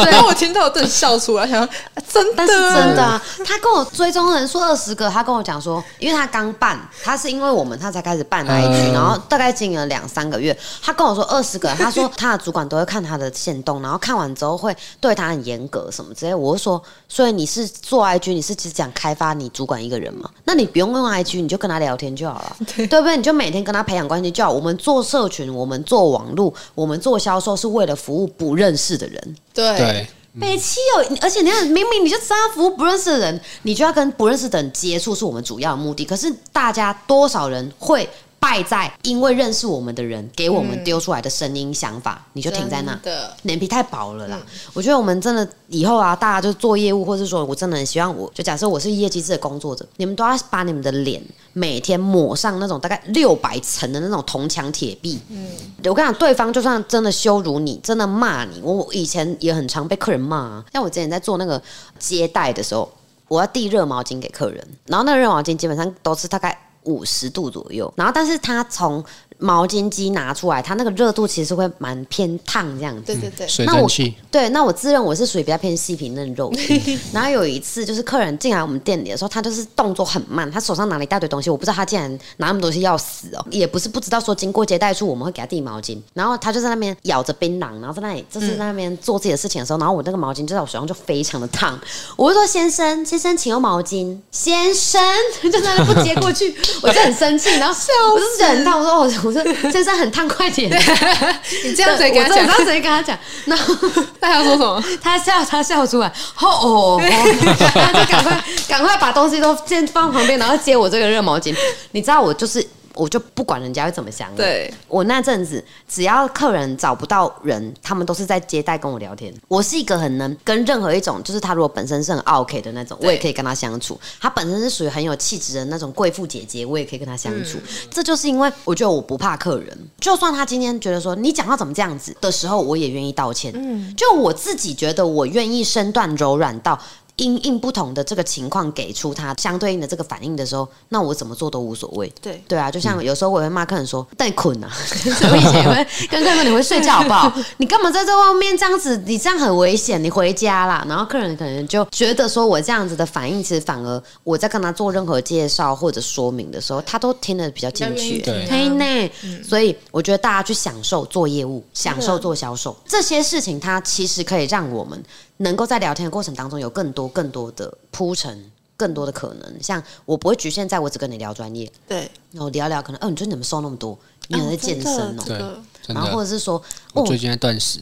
然后我听到我真的笑出来，想说啊真的，但是真的啊，他跟我追踪人数二十个，他跟我讲说，因为他刚办，他是因为我们他才开始办 IG，、嗯然后大概经营了两三个月，他跟我说二十个，他说他的主管都会看他的线动，然后看完之后会对他很严格什么之类。我就说，所以你是做 IG，你是只讲开发你主管一个人吗？那你不用用 IG，你就跟他聊天就好了，对不对？你就每天跟他培养关系就好。我们做社群，我们做网络，我们做销售是为了服务不认识的人。对對，北七有，而且你看，明明你就知道服务不认识的人，你就要跟不认识的人接触，是我们主要的目的。可是大家多少人会败在因为认识我们的人给我们丢出来的声音、想法，你就停在那脸皮太薄了啦！我觉得我们真的以后啊，大家就做业务，或是说我真的很希望我，就假设我是业绩制的工作者，你们都要把你们的脸每天抹上那种大概六百层的那种铜墙铁壁。嗯，我跟你讲，对方就算真的羞辱你，真的骂你，我我以前也很常被客人骂啊。像我之前在做那个接待的时候，我要递热毛巾给客人，然后那个热毛巾基本上都是大概五十度左右，然后但是它从毛巾机拿出来，它那个热度其实会蛮偏烫这样子。对对对，水那我蒸气，对，那我自认我是属于比较偏细皮嫩肉。的。然后有一次，就是客人进来我们店里的时候，他就是动作很慢，他手上拿了一大堆东西，我不知道他竟然拿那么多东西要死哦，也不是不知道说经过接待处我们会给他递毛巾，然后他就在那边咬着槟榔，然后在那里就是在那边做自己的事情的时候，然后我那个毛巾就在我手上就非常的烫，我就说先生，先生请用毛巾，先生 就在那不接过去，我就很生气，然后我就觉得很烫，我说我我说先生很烫，快点，你这样子跟他讲我这样，直接跟他讲，然后。他要说什么？他笑，他笑出来，哦哦，哦 他就赶快赶快把东西都先放旁边，然后接我这个热毛巾。你知道我就是。我就不管人家会怎么想。对我那阵子，只要客人找不到人，他们都是在接待跟我聊天。我是一个很能跟任何一种，就是他如果本身是很 OK 的那种，我也可以跟他相处。他本身是属于很有气质的那种贵妇姐姐，我也可以跟他相处。这就是因为我觉得我不怕客人，就算他今天觉得说你讲话怎么这样子的时候，我也愿意道歉。嗯，就我自己觉得我愿意身段柔软到。因应不同的这个情况，给出他相对应的这个反应的时候，那我怎么做都无所谓。对对啊，就像有时候我会骂客人说：“带捆啊！” 我以前也会跟客人说：“你会睡觉好不好？你干嘛在这外面这样子？你这样很危险，你回家啦。”然后客人可能就觉得说我这样子的反应，其实反而我在跟他做任何介绍或者说明的时候，他都听得比较进去。对嘿呢，所以我觉得大家去享受做业务，享受做销售这些事情，它其实可以让我们能够在聊天的过程当中有更多更多的铺陈。更多的可能，像我不会局限在我只跟你聊专业，对，然后聊聊可能，哦，你最近怎么瘦那么多？你有在健身哦？对然后或，者是说，哦，我最近在断食，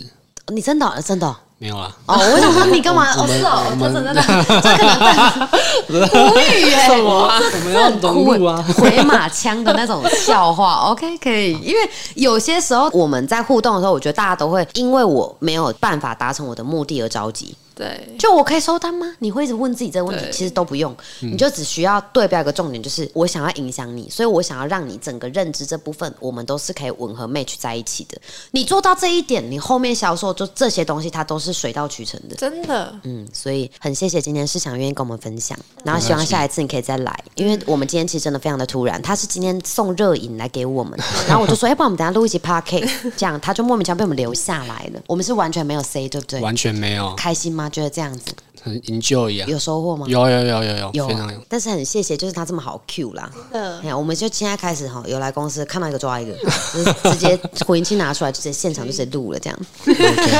你真的哦真的哦没有啦。哦，我想说你干嘛？哦，是哦，我真的真的，这可能无语耶，什么啊？我们要融入啊！回马枪的那种笑话，OK，可以。因为有些时候我们在互动的时候，我觉得大家都会因为我没有办法达成我的目的而着急。对，就我可以收单吗？你会一直问自己这个问题，其实都不用，你就只需要对标一个重点，就是我想要影响你，所以我想要让你整个认知这部分，我们都是可以吻合 match 在一起的。你做到这一点，你后面销售就这些东西，它都是水到渠成的。真的，嗯，所以很谢谢今天市场愿意跟我们分享，然后希望下一次你可以再来，因为我们今天其实真的非常的突然，他是今天送热饮来给我们，然后我就说，要、不然我们等下录一集 podcast，这样他就莫名其妙被我们留下来了，我们是完全没有 say，对不对？完全没有，开心吗？觉得这样子很 enjoy 啊，有收获吗？有有有有有，有啊非常有。但是很谢谢，就是他这么好 Q 啦。的哎呀，我们就现在开始哈，有来公司看到一个抓一个，就是直接混音器拿出来，就直接现场就直接录了这样。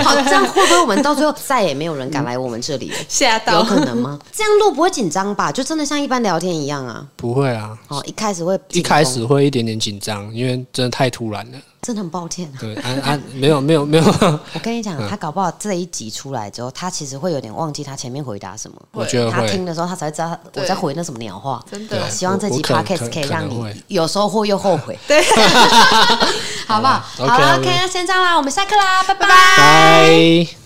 好，这样会不会我们到最后再也没有人敢来我们这里了？有吓到，可能吗？这样录不会紧张吧？就真的像一般聊天一样啊。不会啊，哦，一开始会一开始会一点点紧张，因为真的太突然了。真的很抱歉啊。对，安安，没有没有没有，我跟你讲，他搞不好这一集出来之后，他其实会有点忘记他前面回答什么。我觉得他听。的时候，他才会知道我在回那什么鸟话。真的希望这集 podcast 可可以让你有收获又后悔，对，好不 好？好好了 OK，OK，OK，那先这样啦，我们下课啦，拜拜。拜。